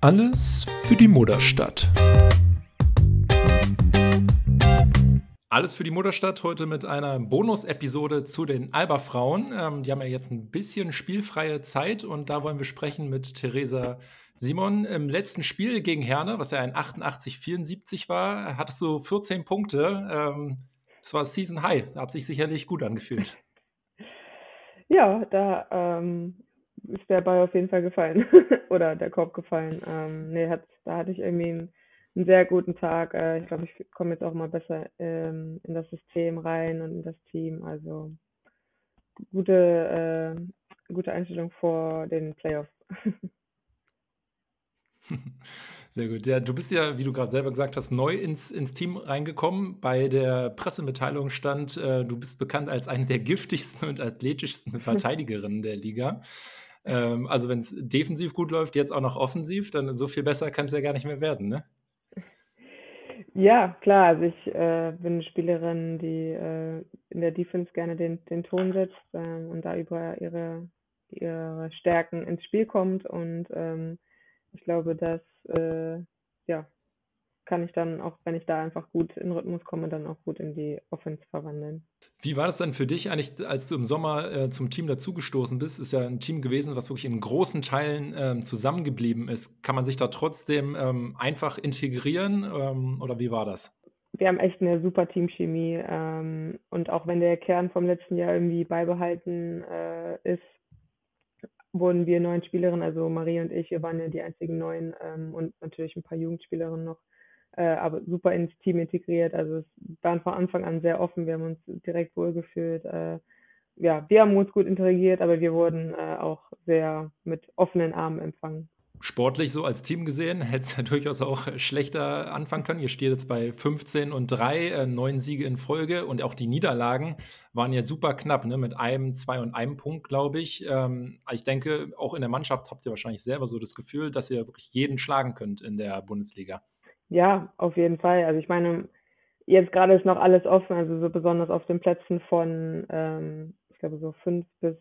Alles für die Mutterstadt. Alles für die Mutterstadt heute mit einer Bonus-Episode zu den Alba-Frauen. Ähm, die haben ja jetzt ein bisschen spielfreie Zeit und da wollen wir sprechen mit Theresa Simon. Im letzten Spiel gegen Herne, was ja ein 88-74 war, hattest du 14 Punkte. Ähm, das war Season High. Hat sich sicherlich gut angefühlt. Ja, da ähm, ist der Ball auf jeden Fall gefallen oder der Korb gefallen. Ähm, nee, hat, da hatte ich irgendwie einen, einen sehr guten Tag. Äh, ich glaube, ich komme jetzt auch mal besser ähm, in das System rein und in das Team. Also gute, äh, gute Einstellung vor den Playoffs. Sehr gut. Ja, du bist ja, wie du gerade selber gesagt hast, neu ins, ins Team reingekommen. Bei der Pressemitteilung stand, äh, du bist bekannt als eine der giftigsten und athletischsten Verteidigerinnen der Liga. Ähm, also wenn es defensiv gut läuft, jetzt auch noch offensiv, dann so viel besser kann es ja gar nicht mehr werden, ne? Ja, klar. Also ich äh, bin eine Spielerin, die äh, in der Defense gerne den, den Ton setzt äh, und da über ihre, ihre Stärken ins Spiel kommt. Und ähm, ich glaube, dass äh, ja, kann ich dann auch, wenn ich da einfach gut in Rhythmus komme, dann auch gut in die Offense verwandeln. Wie war das dann für dich eigentlich, als du im Sommer äh, zum Team dazugestoßen bist? Ist ja ein Team gewesen, was wirklich in großen Teilen ähm, zusammengeblieben ist. Kann man sich da trotzdem ähm, einfach integrieren ähm, oder wie war das? Wir haben echt eine super Teamchemie ähm, und auch wenn der Kern vom letzten Jahr irgendwie beibehalten äh, ist, wurden wir neun Spielerinnen, also Marie und ich, wir waren ja die einzigen neun ähm, und natürlich ein paar Jugendspielerinnen noch äh, aber super ins Team integriert. Also es waren von Anfang an sehr offen, wir haben uns direkt wohlgefühlt. Äh, ja, wir haben uns gut interagiert, aber wir wurden äh, auch sehr mit offenen Armen empfangen. Sportlich so als Team gesehen, hätte es ja durchaus auch schlechter anfangen können. Ihr steht jetzt bei 15 und 3, äh, neun Siege in Folge und auch die Niederlagen waren ja super knapp, ne? mit einem, zwei und einem Punkt, glaube ich. Ähm, ich denke, auch in der Mannschaft habt ihr wahrscheinlich selber so das Gefühl, dass ihr wirklich jeden schlagen könnt in der Bundesliga. Ja, auf jeden Fall. Also ich meine, jetzt gerade ist noch alles offen, also so besonders auf den Plätzen von, ähm, ich glaube, so fünf bis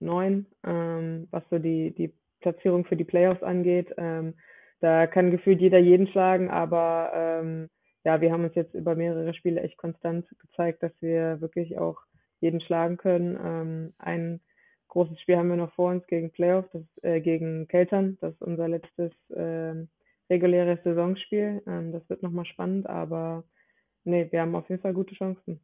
neun, ähm, was so die, die Platzierung für die Playoffs angeht. Ähm, da kann gefühlt jeder jeden schlagen, aber ähm, ja, wir haben uns jetzt über mehrere Spiele echt konstant gezeigt, dass wir wirklich auch jeden schlagen können. Ähm, ein großes Spiel haben wir noch vor uns gegen Playoffs, das, äh, gegen Keltern. Das ist unser letztes ähm, reguläres Saisonspiel. Ähm, das wird nochmal spannend, aber nee, wir haben auf jeden Fall gute Chancen.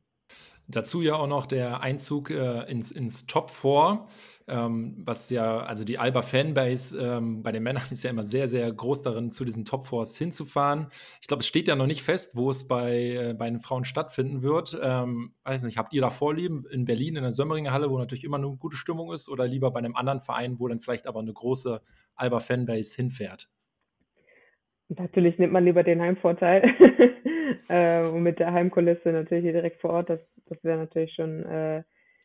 Dazu ja auch noch der Einzug äh, ins, ins Top 4, ähm, was ja, also die Alba Fanbase ähm, bei den Männern ist ja immer sehr, sehr groß darin, zu diesen Top 4s hinzufahren. Ich glaube, es steht ja noch nicht fest, wo es bei, äh, bei den Frauen stattfinden wird. Ähm, weiß nicht, habt ihr da Vorlieben in Berlin in der Sömmeringer Halle, wo natürlich immer eine gute Stimmung ist, oder lieber bei einem anderen Verein, wo dann vielleicht aber eine große Alba Fanbase hinfährt? Natürlich nimmt man lieber den Heimvorteil äh, und mit der Heimkulisse natürlich hier direkt vor Ort. Das, das wäre natürlich schon äh,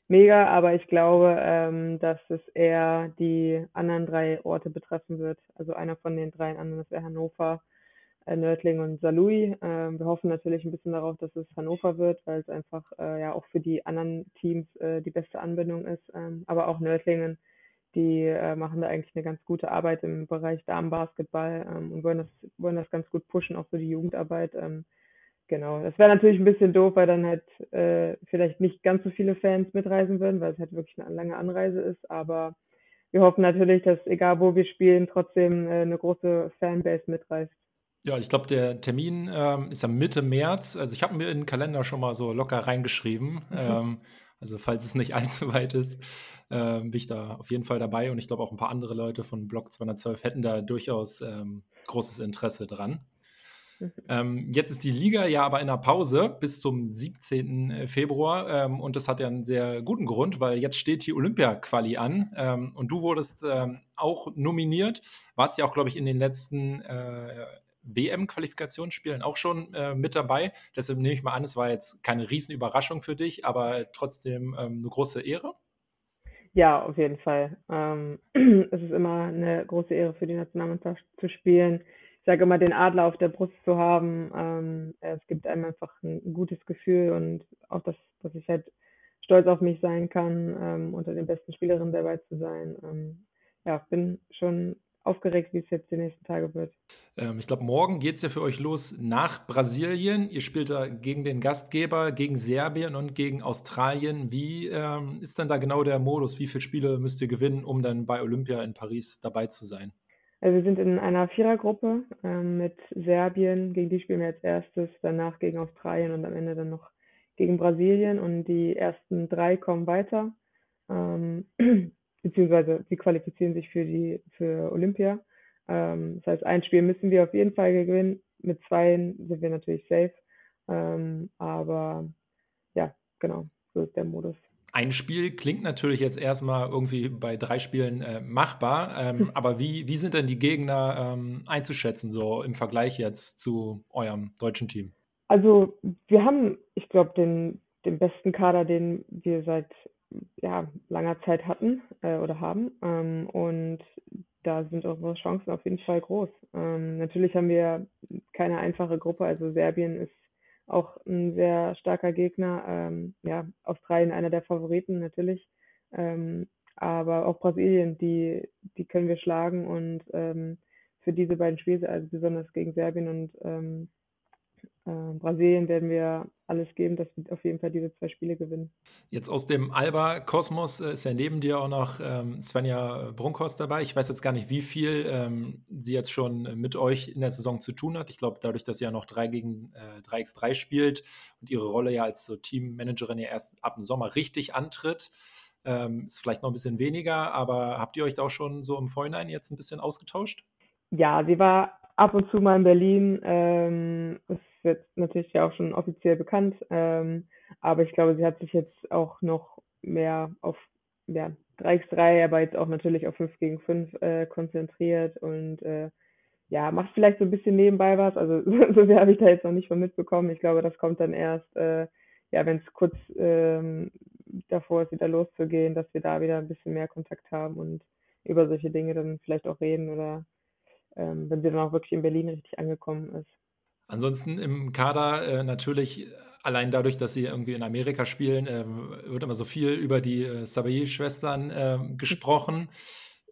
mega, aber ich glaube, ähm, dass es eher die anderen drei Orte betreffen wird. Also einer von den drei anderen, das wäre Hannover, äh, Nördling und Salui. Ähm, wir hoffen natürlich ein bisschen darauf, dass es Hannover wird, weil es einfach äh, ja auch für die anderen Teams äh, die beste Anbindung ist. Ähm, aber auch Nördlingen die äh, machen da eigentlich eine ganz gute Arbeit im Bereich Damenbasketball ähm, und wollen das, wollen das ganz gut pushen, auch für die Jugendarbeit. Ähm, genau, das wäre natürlich ein bisschen doof, weil dann halt äh, vielleicht nicht ganz so viele Fans mitreisen würden, weil es halt wirklich eine lange Anreise ist. Aber wir hoffen natürlich, dass egal wo wir spielen, trotzdem äh, eine große Fanbase mitreist. Ja, ich glaube, der Termin ähm, ist ja Mitte März. Also ich habe mir in den Kalender schon mal so locker reingeschrieben. Mhm. Ähm, also falls es nicht allzu weit ist, äh, bin ich da auf jeden Fall dabei und ich glaube auch ein paar andere Leute von Blog 212 hätten da durchaus ähm, großes Interesse dran. Mhm. Ähm, jetzt ist die Liga ja aber in der Pause bis zum 17. Äh, Februar ähm, und das hat ja einen sehr guten Grund, weil jetzt steht die Olympia-Quali an ähm, und du wurdest ähm, auch nominiert, warst ja auch, glaube ich, in den letzten äh, WM-Qualifikationsspielen auch schon äh, mit dabei. Deshalb nehme ich mal an, es war jetzt keine Riesenüberraschung für dich, aber trotzdem ähm, eine große Ehre. Ja, auf jeden Fall. Ähm, es ist immer eine große Ehre für die Nationalmannschaft zu spielen. Ich sage immer, den Adler auf der Brust zu haben. Ähm, es gibt einem einfach ein gutes Gefühl und auch, dass, dass ich halt stolz auf mich sein kann, ähm, unter den besten Spielerinnen dabei zu sein. Ähm, ja, bin schon aufgeregt, wie es jetzt die nächsten Tage wird. Ähm, ich glaube, morgen geht es ja für euch los nach Brasilien. Ihr spielt da gegen den Gastgeber, gegen Serbien und gegen Australien. Wie ähm, ist dann da genau der Modus? Wie viele Spiele müsst ihr gewinnen, um dann bei Olympia in Paris dabei zu sein? Also wir sind in einer Vierergruppe ähm, mit Serbien, gegen die spielen wir als erstes, danach gegen Australien und am Ende dann noch gegen Brasilien und die ersten drei kommen weiter. Ähm, beziehungsweise sie qualifizieren sich für die für Olympia. Ähm, das heißt, ein Spiel müssen wir auf jeden Fall gewinnen. Mit zwei sind wir natürlich safe. Aber ja, genau, so ist der Modus. Ein Spiel klingt natürlich jetzt erstmal irgendwie bei drei Spielen äh, machbar, ähm, hm. aber wie, wie sind denn die Gegner ähm, einzuschätzen, so im Vergleich jetzt zu eurem deutschen Team? Also wir haben, ich glaube, den, den besten Kader, den wir seit ja, langer Zeit hatten äh, oder haben. Ähm, und da sind unsere Chancen auf jeden Fall groß. Ähm, natürlich haben wir keine einfache Gruppe. Also Serbien ist auch ein sehr starker Gegner. Ähm, ja, Australien einer der Favoriten natürlich. Ähm, aber auch Brasilien, die, die können wir schlagen. Und ähm, für diese beiden Spiele, also besonders gegen Serbien und ähm, äh, Brasilien werden wir alles geben, dass wir auf jeden Fall diese zwei Spiele gewinnen. Jetzt aus dem Alba-Kosmos äh, ist ja neben dir auch noch ähm, Svenja Brunkhorst dabei. Ich weiß jetzt gar nicht, wie viel ähm, sie jetzt schon mit euch in der Saison zu tun hat. Ich glaube, dadurch, dass sie ja noch 3 gegen äh, 3x3 spielt und ihre Rolle ja als so Teammanagerin ja erst ab dem Sommer richtig antritt, ähm, ist vielleicht noch ein bisschen weniger, aber habt ihr euch da auch schon so im Vorhinein jetzt ein bisschen ausgetauscht? Ja, sie war ab und zu mal in Berlin. Ähm, es wird natürlich ja auch schon offiziell bekannt, ähm, aber ich glaube, sie hat sich jetzt auch noch mehr auf ja, 3x3, aber jetzt auch natürlich auf 5 gegen 5 äh, konzentriert und äh, ja, macht vielleicht so ein bisschen nebenbei was. Also so sehr habe ich da jetzt noch nicht von mitbekommen. Ich glaube, das kommt dann erst, äh, ja, wenn es kurz ähm, davor ist, wieder loszugehen, dass wir da wieder ein bisschen mehr Kontakt haben und über solche Dinge dann vielleicht auch reden oder ähm, wenn sie dann auch wirklich in Berlin richtig angekommen ist. Ansonsten im Kader äh, natürlich allein dadurch, dass sie irgendwie in Amerika spielen, äh, wird immer so viel über die äh, Sabai-Schwestern äh, gesprochen.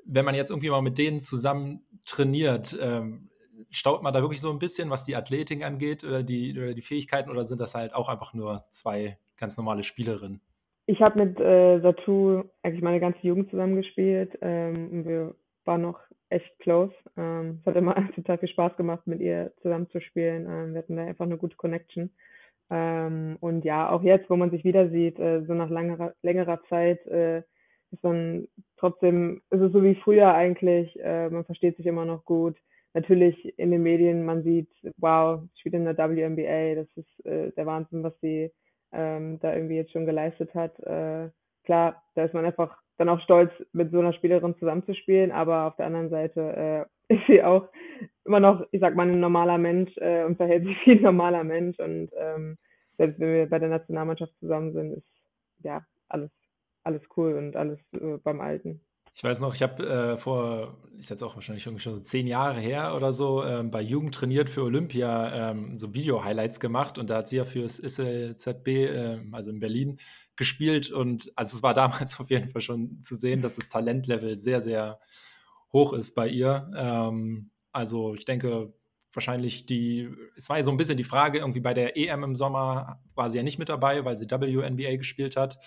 Wenn man jetzt irgendwie mal mit denen zusammen trainiert, ähm, staut man da wirklich so ein bisschen, was die Athletik angeht oder die, oder die Fähigkeiten oder sind das halt auch einfach nur zwei ganz normale Spielerinnen? Ich habe mit äh, Satu eigentlich meine ganze Jugend zusammengespielt. Ähm, wir waren noch echt close. Ähm, es hat immer total viel Spaß gemacht, mit ihr zusammenzuspielen. Ähm, wir hatten da einfach eine gute Connection. Ähm, und ja, auch jetzt, wo man sich wieder sieht, äh, so nach längerer, längerer Zeit, äh, ist man trotzdem, ist es so wie früher eigentlich, äh, man versteht sich immer noch gut. Natürlich in den Medien, man sieht, wow, spielt in der WNBA, das ist äh, der Wahnsinn, was sie ähm, da irgendwie jetzt schon geleistet hat. Klar, da ist man einfach dann auch stolz, mit so einer Spielerin zusammenzuspielen, aber auf der anderen Seite äh, ist sie auch immer noch, ich sag mal, ein normaler Mensch äh, und verhält sich wie ein normaler Mensch und ähm, selbst wenn wir bei der Nationalmannschaft zusammen sind, ist ja alles, alles cool und alles äh, beim Alten. Ich weiß noch, ich habe äh, vor, ist jetzt auch wahrscheinlich irgendwie schon so zehn Jahre her oder so, ähm, bei Jugend trainiert für Olympia ähm, so Video-Highlights gemacht und da hat sie ja fürs ISLZB, äh, also in Berlin, gespielt und also es war damals auf jeden Fall schon zu sehen, dass das Talentlevel sehr, sehr hoch ist bei ihr. Ähm, also ich denke, wahrscheinlich die, es war ja so ein bisschen die Frage, irgendwie bei der EM im Sommer war sie ja nicht mit dabei, weil sie WNBA gespielt hat.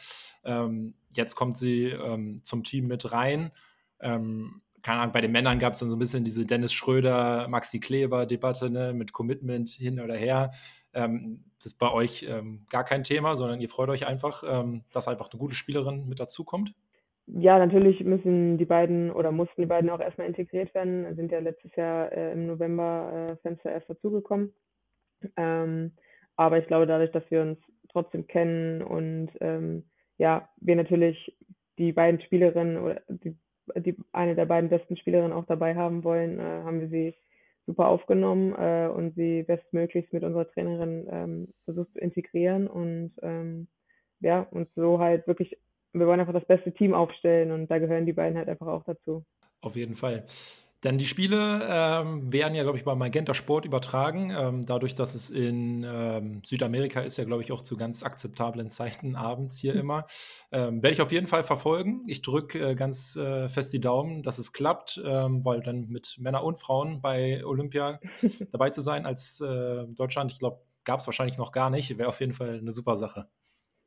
Ähm, jetzt kommt sie ähm, zum Team mit rein. Ähm, keine Ahnung, bei den Männern gab es dann so ein bisschen diese Dennis Schröder, Maxi Kleber-Debatte ne, mit Commitment hin oder her. Ähm, das ist bei euch ähm, gar kein Thema, sondern ihr freut euch einfach, ähm, dass einfach eine gute Spielerin mit dazukommt. Ja, natürlich müssen die beiden oder mussten die beiden auch erstmal integriert werden. Sind ja letztes Jahr äh, im November äh, Fenster erst dazugekommen. Ähm, aber ich glaube, dadurch, dass wir uns trotzdem kennen und ähm, ja, wir natürlich die beiden Spielerinnen oder die, die eine der beiden besten Spielerinnen auch dabei haben wollen, äh, haben wir sie super aufgenommen äh, und sie bestmöglichst mit unserer Trainerin ähm, versucht zu integrieren und ähm, ja, und so halt wirklich, wir wollen einfach das beste Team aufstellen und da gehören die beiden halt einfach auch dazu. Auf jeden Fall. Denn die Spiele ähm, werden ja, glaube ich, bei Magenta Sport übertragen. Ähm, dadurch, dass es in ähm, Südamerika ist, ja, glaube ich, auch zu ganz akzeptablen Zeiten abends hier immer. Ähm, werde ich auf jeden Fall verfolgen. Ich drücke äh, ganz äh, fest die Daumen, dass es klappt, ähm, weil dann mit Männern und Frauen bei Olympia dabei zu sein als äh, Deutschland, ich glaube, gab es wahrscheinlich noch gar nicht. Wäre auf jeden Fall eine super Sache.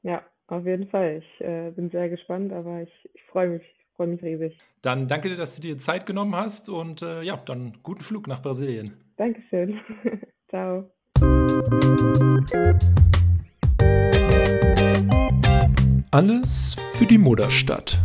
Ja, auf jeden Fall. Ich äh, bin sehr gespannt, aber ich, ich freue mich freue mich riesig. Dann danke dir, dass du dir Zeit genommen hast und äh, ja, dann guten Flug nach Brasilien. Dankeschön. Ciao. Alles für die Mutterstadt.